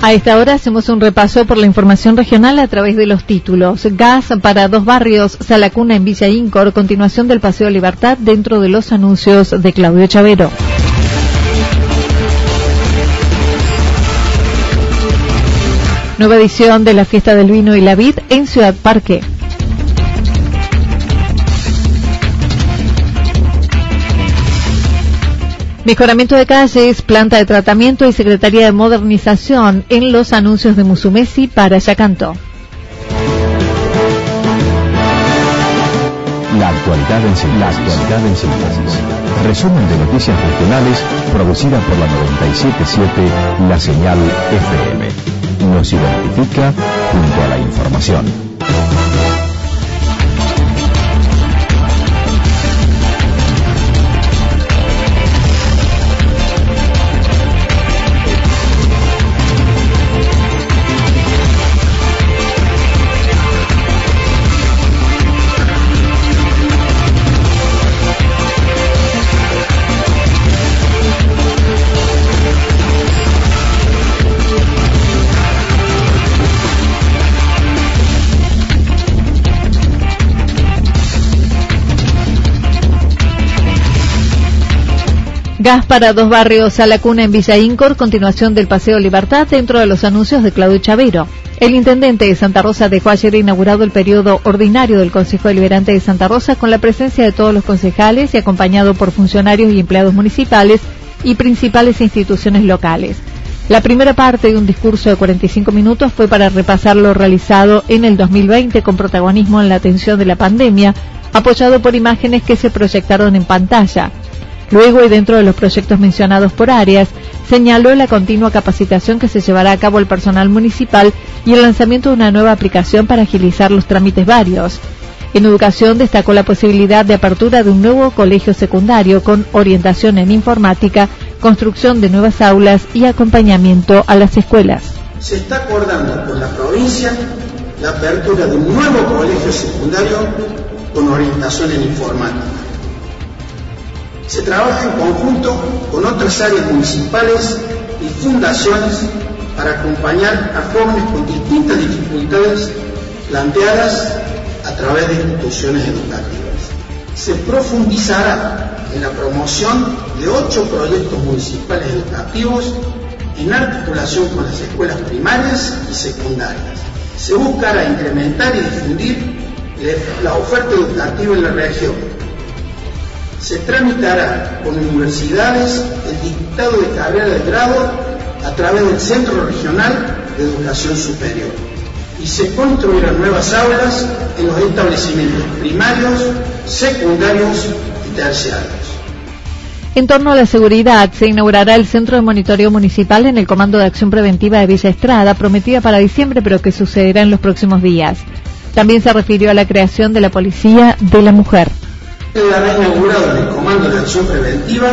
A esta hora hacemos un repaso por la información regional a través de los títulos. Gas para dos barrios, Salacuna en Villa Incor, continuación del Paseo Libertad dentro de los anuncios de Claudio Chavero. Nueva edición de la Fiesta del Vino y la Vid en Ciudad Parque. Mejoramiento de calles, planta de tratamiento y Secretaría de Modernización en los anuncios de Musumesi para Yacanto. La actualidad en síntesis. Resumen de noticias regionales producida por la 977 La Señal FM. Nos identifica junto a la información. Para dos barrios a la cuna en Villa Incor, continuación del Paseo Libertad dentro de los anuncios de Claudio Chavero. El intendente de Santa Rosa dejó ayer inaugurado el periodo ordinario del Consejo Deliberante de Santa Rosa con la presencia de todos los concejales y acompañado por funcionarios y empleados municipales y principales instituciones locales. La primera parte de un discurso de 45 minutos fue para repasar lo realizado en el 2020 con protagonismo en la atención de la pandemia, apoyado por imágenes que se proyectaron en pantalla. Luego, y dentro de los proyectos mencionados por áreas, señaló la continua capacitación que se llevará a cabo el personal municipal y el lanzamiento de una nueva aplicación para agilizar los trámites varios. En educación destacó la posibilidad de apertura de un nuevo colegio secundario con orientación en informática, construcción de nuevas aulas y acompañamiento a las escuelas. Se está acordando con la provincia la apertura de un nuevo colegio secundario con orientación en informática se trabaja en conjunto con otras áreas municipales y fundaciones para acompañar a jóvenes con distintas dificultades planteadas a través de instituciones educativas. Se profundizará en la promoción de ocho proyectos municipales educativos en articulación con las escuelas primarias y secundarias. Se buscará incrementar y difundir la oferta educativa en la región se tramitará con universidades el dictado de carrera de grado a través del Centro Regional de Educación Superior y se construirán nuevas aulas en los establecimientos primarios, secundarios y terciarios. En torno a la seguridad, se inaugurará el Centro de Monitoreo Municipal en el Comando de Acción Preventiva de Villa Estrada, prometida para diciembre, pero que sucederá en los próximos días. También se refirió a la creación de la Policía de la Mujer quedará inaugurado en el Comando de Acción Preventiva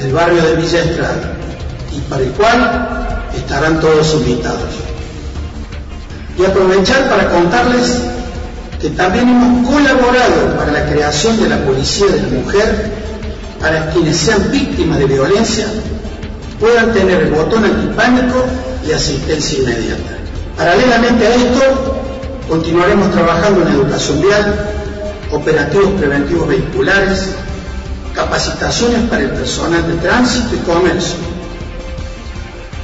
del barrio de Villa Estrada y para el cual estarán todos invitados. Y aprovechar para contarles que también hemos colaborado para la creación de la Policía de la Mujer para quienes sean víctimas de violencia puedan tener el botón antipánico y asistencia inmediata. Paralelamente a esto, continuaremos trabajando en educación vial, operativos preventivos vehiculares, capacitaciones para el personal de tránsito y comercio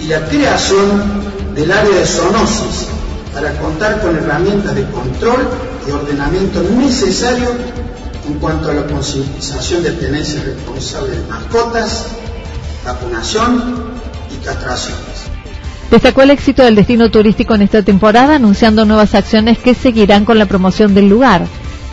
y la creación del área de zoonosis para contar con herramientas de control y ordenamiento necesario en cuanto a la concientización de tenencia responsable de mascotas, vacunación y castraciones. Destacó el éxito del destino turístico en esta temporada, anunciando nuevas acciones que seguirán con la promoción del lugar.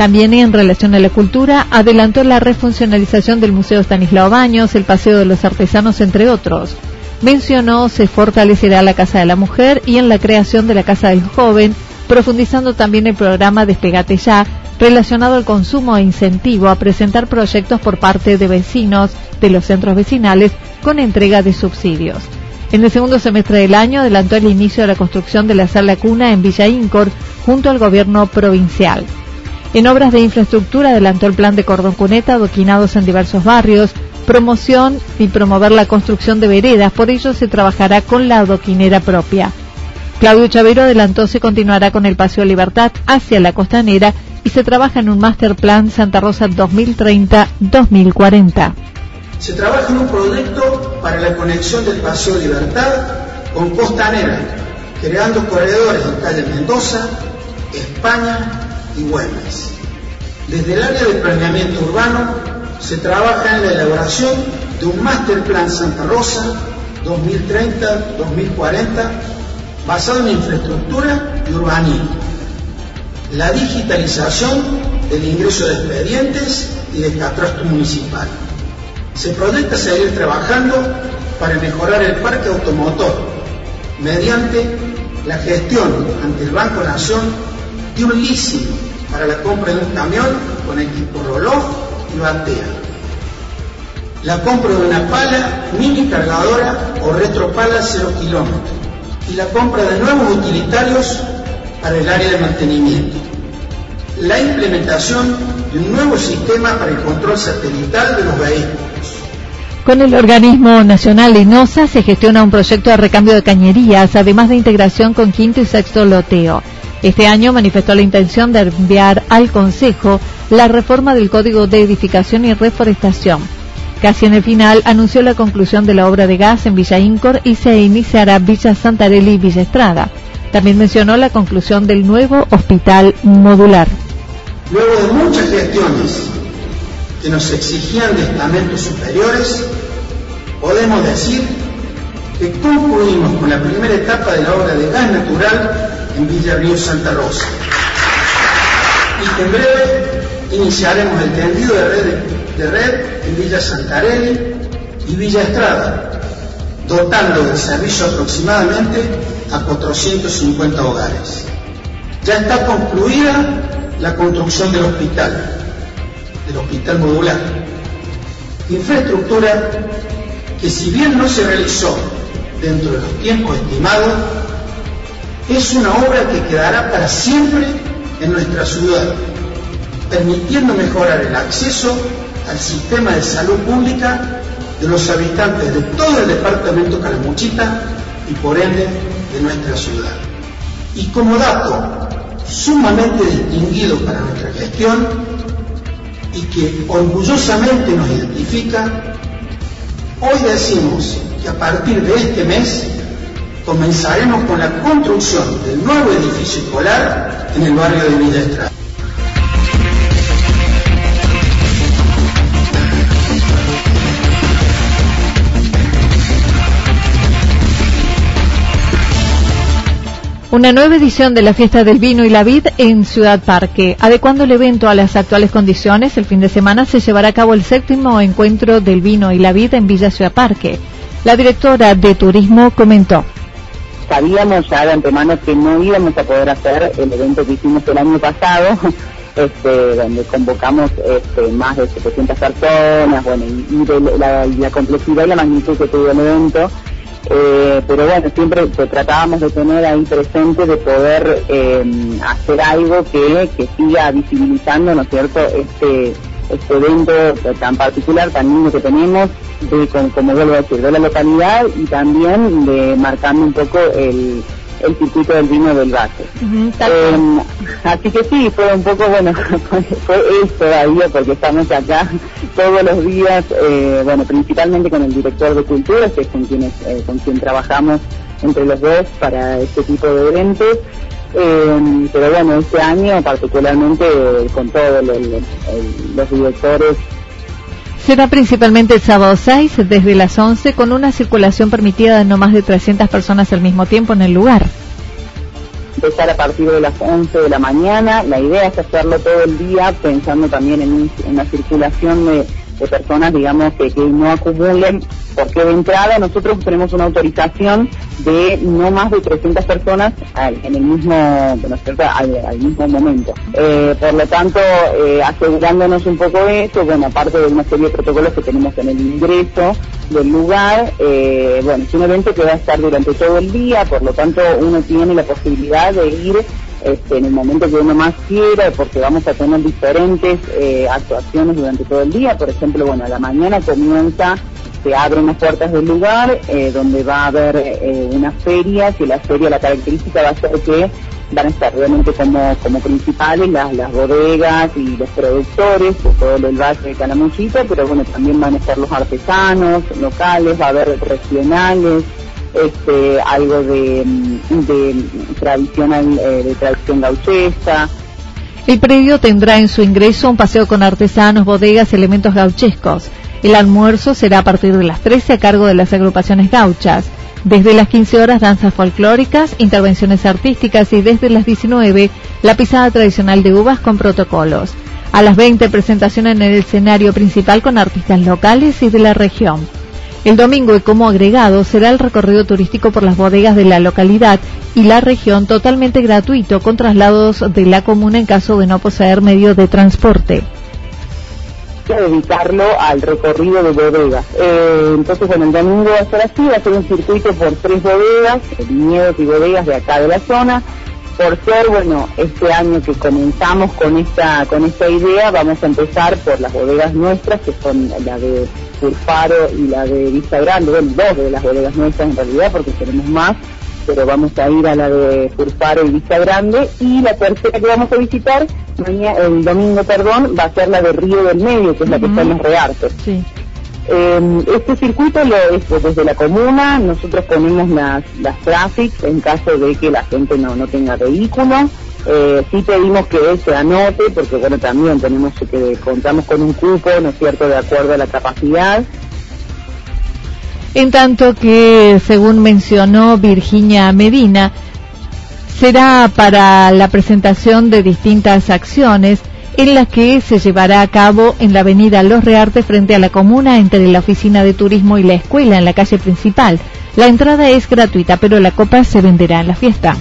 También en relación a la cultura, adelantó la refuncionalización del Museo Stanislao Baños, el Paseo de los Artesanos, entre otros. Mencionó se fortalecerá la Casa de la Mujer y en la creación de la Casa del Joven, profundizando también el programa Despegate Ya, relacionado al consumo e incentivo a presentar proyectos por parte de vecinos de los centros vecinales con entrega de subsidios. En el segundo semestre del año adelantó el inicio de la construcción de la sala cuna en Villa Incor junto al gobierno provincial. En obras de infraestructura adelantó el plan de cordón cuneta adoquinados en diversos barrios, promoción y promover la construcción de veredas, por ello se trabajará con la adoquinera propia. Claudio Chavero adelantó se continuará con el Paseo Libertad hacia la costanera y se trabaja en un master plan Santa Rosa 2030-2040 se trabaja en un proyecto para la conexión del Paseo Libertad con Costanera, creando corredores en calle Mendoza, España y Güemes. Desde el área de planeamiento urbano se trabaja en la elaboración de un Master Plan Santa Rosa 2030-2040 basado en infraestructura y urbanismo. La digitalización del ingreso de expedientes y de catastro municipal se proyecta seguir trabajando para mejorar el parque automotor mediante la gestión ante el Banco Nación de un leasing para la compra de un camión con equipo Roloff y batea. La compra de una pala mini cargadora o retropala 0 kilómetros y la compra de nuevos utilitarios para el área de mantenimiento. La implementación de un nuevo sistema para el control satelital de los vehículos con el organismo nacional INOSA se gestiona un proyecto de recambio de cañerías, además de integración con quinto y sexto loteo. Este año manifestó la intención de enviar al Consejo la reforma del Código de Edificación y Reforestación. Casi en el final anunció la conclusión de la obra de gas en Villa Incor y se iniciará Villa Santarelli y Villa Estrada. También mencionó la conclusión del nuevo hospital modular. Luego de muchas gestiones que nos exigían de estamentos superiores, podemos decir que concluimos con la primera etapa de la obra de gas natural en Villa Río Santa Rosa y en breve iniciaremos el tendido de red, en Villa Santarelli y Villa Estrada, dotando de servicio aproximadamente a 450 hogares. Ya está concluida la construcción del hospital del hospital modular. Infraestructura que si bien no se realizó dentro de los tiempos estimados, es una obra que quedará para siempre en nuestra ciudad, permitiendo mejorar el acceso al sistema de salud pública de los habitantes de todo el departamento Calamuchita y por ende de nuestra ciudad. Y como dato sumamente distinguido para nuestra gestión, y que orgullosamente nos identifica, hoy decimos que a partir de este mes comenzaremos con la construcción del nuevo edificio escolar en el barrio de Villa Estrada. Una nueva edición de la Fiesta del Vino y la Vid en Ciudad Parque. Adecuando el evento a las actuales condiciones, el fin de semana se llevará a cabo el séptimo encuentro del vino y la vid en Villa Ciudad Parque. La directora de turismo comentó. Sabíamos ya de antemano que no íbamos a poder hacer el evento que hicimos el año pasado, este, donde convocamos este, más de 700 personas, bueno, y, la, la complejidad y la magnitud que tuvo el evento eh, pero bueno, siempre tratábamos de tener ahí presente de poder eh, hacer algo que, que siga visibilizando, ¿no es cierto?, este, este evento tan particular, tan lindo que tenemos, de, como, vuelvo a decir, de la localidad y también de marcando un poco el, el circuito del vino del Valle. Em, así que sí, fue un poco, bueno, fue eso todavía porque estamos acá todos los días, eh, bueno, principalmente con el director de cultura, que es con, quienes, eh, con quien trabajamos entre los dos para este tipo de eventos. Em, pero bueno, este año particularmente con todos los directores Será principalmente el sábado 6 desde las 11 con una circulación permitida de no más de 300 personas al mismo tiempo en el lugar. Empezar a partir de las 11 de la mañana, la idea es hacerlo todo el día pensando también en, una circulación de de personas, digamos, que, no acumulen, porque de entrada nosotros tenemos una autorización de no más de 300 personas en el mismo, al, mismo momento. Eh, por lo tanto, eh, asegurándonos un poco de eso, bueno, aparte de una serie de protocolos que tenemos en el ingreso del lugar, eh, bueno, es un evento que va a estar durante todo el día, por lo tanto uno tiene la posibilidad de ir este, en el momento que uno más quiera, porque vamos a tener diferentes eh, actuaciones durante todo el día. Por ejemplo, bueno, a la mañana comienza, se abren las puertas del lugar, eh, donde va a haber eh, una feria, que la feria, la característica va a ser que van a estar realmente como, como principales las, las bodegas y los productores de todo el valle de Calamuchita, pero bueno, también van a estar los artesanos locales, va a haber regionales, este, algo de, eh, de tradición gauchesca. El predio tendrá en su ingreso un paseo con artesanos, bodegas y elementos gauchescos. El almuerzo será a partir de las 13 a cargo de las agrupaciones gauchas. Desde las 15 horas danzas folclóricas, intervenciones artísticas y desde las 19 la pisada tradicional de uvas con protocolos. A las 20 presentación en el escenario principal con artistas locales y de la región. El domingo y como agregado será el recorrido turístico por las bodegas de la localidad y la región totalmente gratuito con traslados de la comuna en caso de no poseer medios de transporte dedicarlo al recorrido de bodegas. Eh, entonces, el domingo va a ser así, va a ser un circuito por tres bodegas, y bodegas de acá de la zona. Por ser, bueno, este año que comenzamos con esta, con esta idea, vamos a empezar por las bodegas nuestras, que son la de Faro y la de Vista Grande, bueno, dos de las bodegas nuestras en realidad, porque tenemos más, pero vamos a ir a la de Faro y Vista Grande, y la tercera que vamos a visitar, mañana, el domingo, perdón, va a ser la de Río del Medio, que es la que está en los Reartes. Sí. Eh, este circuito lo es desde la comuna, nosotros ponemos las, las traffics en caso de que la gente no, no tenga vehículo, eh, sí pedimos que se anote, porque bueno, también tenemos que contamos con un cupo, ¿no es cierto?, de acuerdo a la capacidad. En tanto que, según mencionó Virginia Medina, será para la presentación de distintas acciones en las que se llevará a cabo en la avenida Los Reartes frente a la comuna entre la oficina de turismo y la escuela en la calle principal. La entrada es gratuita, pero la copa se venderá en la fiesta.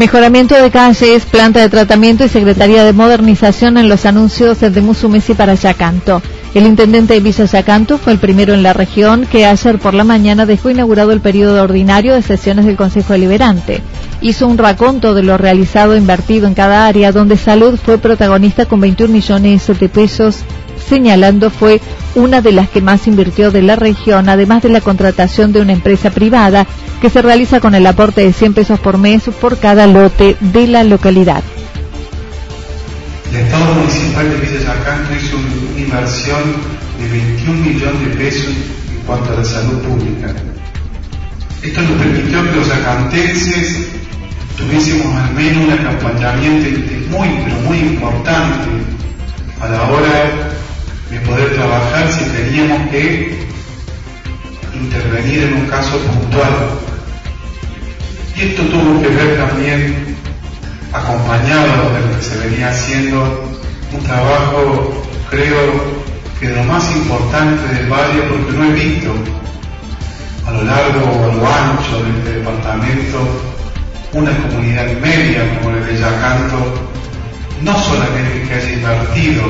Mejoramiento de calles, planta de tratamiento y Secretaría de Modernización en los anuncios de Musumesi para Yacanto. El intendente de Villa Yacanto fue el primero en la región que ayer por la mañana dejó inaugurado el periodo ordinario de sesiones del Consejo Deliberante. Hizo un raconto de lo realizado e invertido en cada área, donde Salud fue protagonista con 21 millones de pesos, señalando fue una de las que más invirtió de la región, además de la contratación de una empresa privada que se realiza con el aporte de 100 pesos por mes por cada lote de la localidad. El Estado Municipal de Villa hizo una inversión de 21 millones de pesos en cuanto a la salud pública. Esto nos permitió que los yacantenses tuviésemos al menos un acompañamiento muy, pero muy importante a la hora de poder trabajar si teníamos que intervenir en un caso puntual. Y esto tuvo que ver también, acompañado de lo que se venía haciendo, un trabajo, creo que lo más importante del valle, porque no he visto a lo largo o a lo ancho de este departamento una comunidad media como la de Yacanto no solamente que haya invertido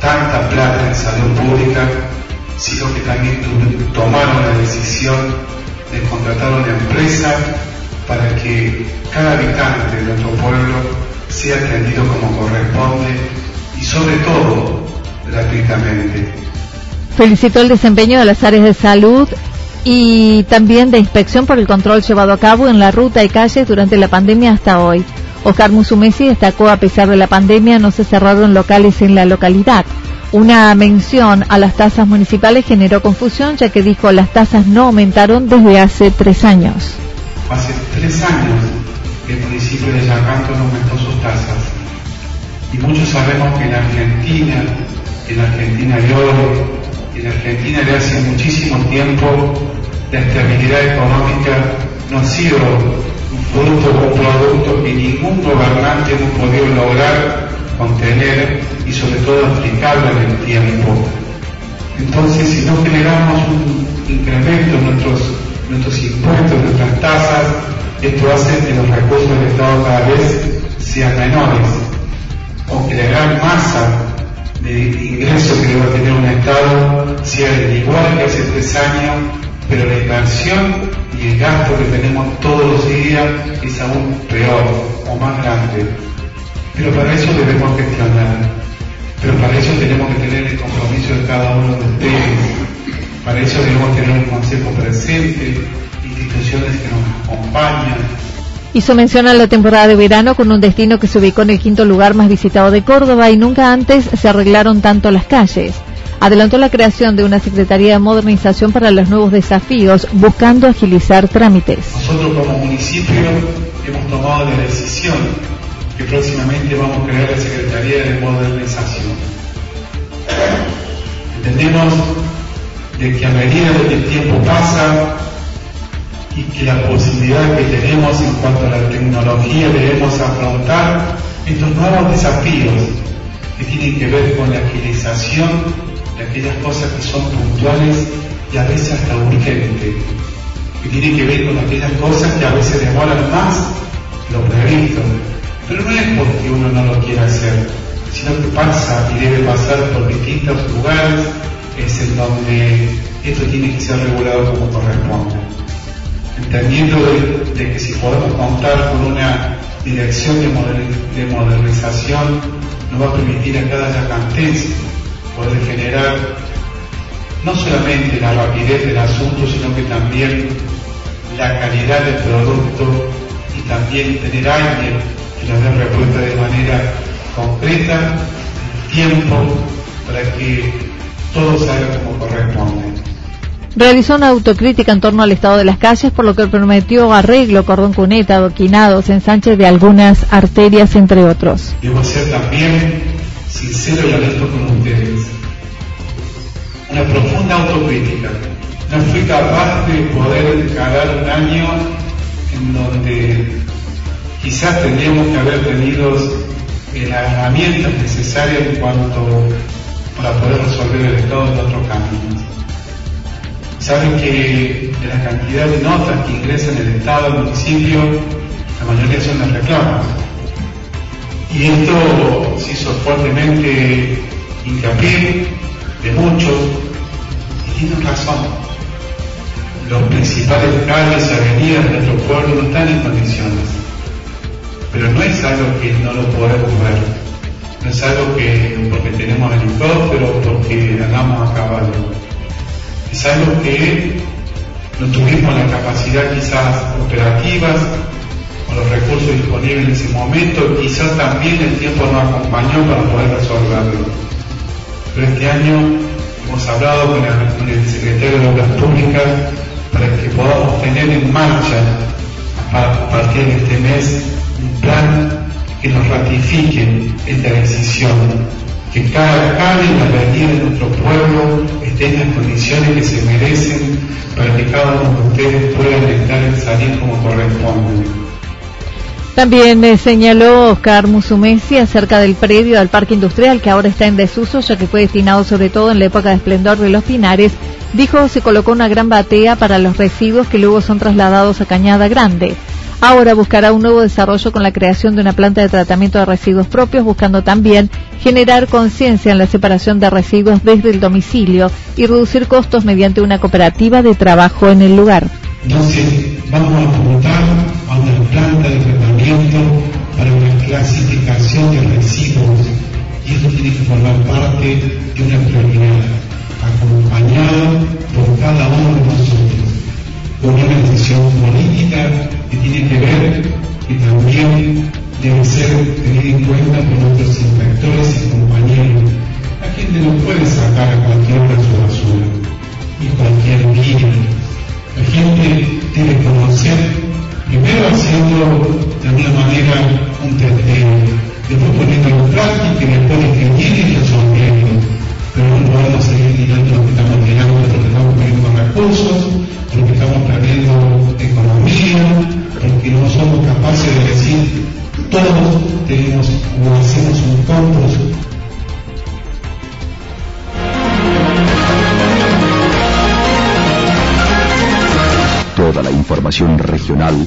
tanta plata en salud pública, sino que también tomaron la decisión de contratar una empresa para que cada habitante de nuestro pueblo sea atendido como corresponde y sobre todo gratuitamente. Felicitó el desempeño de las áreas de salud y también de inspección por el control llevado a cabo en la ruta y calles durante la pandemia hasta hoy. Oscar Musumesi destacó a pesar de la pandemia no se cerraron locales en la localidad. Una mención a las tasas municipales generó confusión ya que dijo las tasas no aumentaron desde hace tres años. Hace tres años el municipio de Yacanto no aumentó sus tasas. Y muchos sabemos que en Argentina, en Argentina de hoy, en Argentina de hace muchísimo tiempo, la estabilidad económica no ha sido un fruto o un producto que ningún gobernante hemos podido lograr contener y sobre todo aplicarlo en el tiempo. Entonces, si no generamos un incremento en nuestros, nuestros impuestos, nuestras tasas, esto hace que los recursos del Estado cada vez sean menores, o que la gran masa de ingresos que debe tener un Estado sea igual que hace tres años, pero la inversión y el gasto que tenemos todos los días es aún peor o más grande. Pero para eso debemos gestionar, pero para eso tenemos que tener el compromiso de cada uno de ustedes, para eso debemos tener un consejo presente, instituciones que nos acompañan, Hizo mención a la temporada de verano con un destino que se ubicó en el quinto lugar más visitado de Córdoba y nunca antes se arreglaron tanto las calles. Adelantó la creación de una Secretaría de Modernización para los nuevos desafíos, buscando agilizar trámites. Nosotros como municipio hemos tomado la decisión que próximamente vamos a crear la Secretaría de Modernización. Entendemos de que a medida que el tiempo pasa, y que la posibilidad que tenemos en cuanto a la tecnología debemos afrontar estos nuevos desafíos que tienen que ver con la agilización de aquellas cosas que son puntuales y a veces hasta urgentes, que tienen que ver con aquellas cosas que a veces demoran más lo previsto. Pero no es porque uno no lo quiera hacer, sino que pasa y debe pasar por distintos lugares, es en donde esto tiene que ser regulado como corresponde entendiendo de, que si podemos contar con una dirección de, modernización, nos va a permitir a cada yacantense poder generar no solamente la rapidez del asunto, sino que también la calidad del producto y también tener alguien que nos dé respuesta de manera concreta, tiempo, para que todo salga como corresponde realizó una autocrítica en torno al estado de las calles, por lo que prometió arreglo, cordón cuneta, adoquinados, ensanches de algunas arterias, entre otros. Debo ser también sincero y honesto con ustedes. Una profunda autocrítica. No fui capaz de poder encarar un año en donde quizás tendríamos que haber tenido las herramientas necesarias en cuanto para poder resolver el estado de nuestros caminos Saben que de la cantidad de notas que ingresan el Estado al municipio, la mayoría son las reclamas. Y esto se hizo fuertemente hincapié de muchos, y tienen razón. Los principales calles avenidas de nuestro pueblo no están en condiciones. Pero no es algo que no lo podemos ver. No es algo que porque tenemos helicóptero, porque andamos a caballo es algo que no tuvimos la capacidad quizás operativas los recursos disponibles en ese momento, quizás también el tiempo no acompañó para poder resolverlo. Pero este año hemos hablado con el, secretario de Obras Públicas para que podamos tener en marcha a partir de este mes un plan que nos ratifique esta decisión que cada calle y la avenida de nuestro pueblo esté en las condiciones que se merecen para que cada uno de ustedes pueda estar y salir como corresponde. También me señaló Oscar Musumesi acerca del predio del parque industrial que ahora está en desuso ya que fue destinado sobre todo en la época de esplendor de los Pinares. Dijo se colocó una gran batea para los residuos que luego son trasladados a Cañada Grande. ahora buscará un nuevo desarrollo con la creación de una planta de tratamiento de residuos propios, buscando también generar conciencia en la separación de residuos desde el domicilio y reducir costos mediante una cooperativa de trabajo en el lugar. Entonces, vamos a apuntar a una planta de tratamiento para una clasificación de residuos y eso tiene que formar parte de una prioridad, acompañado por cada uno de nosotros, con una decisión política que tiene que ver y también debe ser tenida en cuenta por nuestros inspectores y compañeros. La gente no puede sacar a cualquier hora su basura y cualquier día. La gente debe conocer, primero haciendo alguna manera después poniendo en práctica y después escribiendo y resolviendo. Pero no podemos seguir tirando lo que estamos tirando porque estamos perdiendo recursos, porque estamos perdiendo economía, porque no somos capaces de decir todos tenemos o hacemos un compost Toda la información regional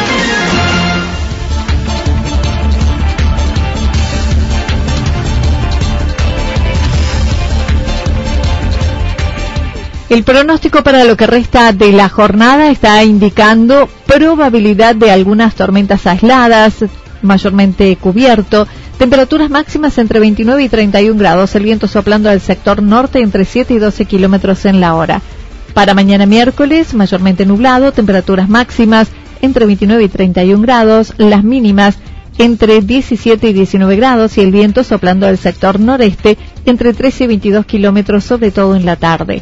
El pronóstico para lo que resta de la jornada está indicando probabilidad de algunas tormentas aisladas, mayormente cubierto, temperaturas máximas entre 29 y 31 grados, el viento soplando al sector norte entre 7 y 12 kilómetros en la hora. Para mañana miércoles, mayormente nublado, temperaturas máximas entre 29 y 31 grados, las mínimas entre 17 y 19 grados y el viento soplando al sector noreste entre 13 y 22 kilómetros, sobre todo en la tarde.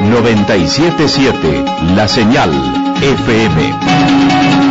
977 La Señal FM.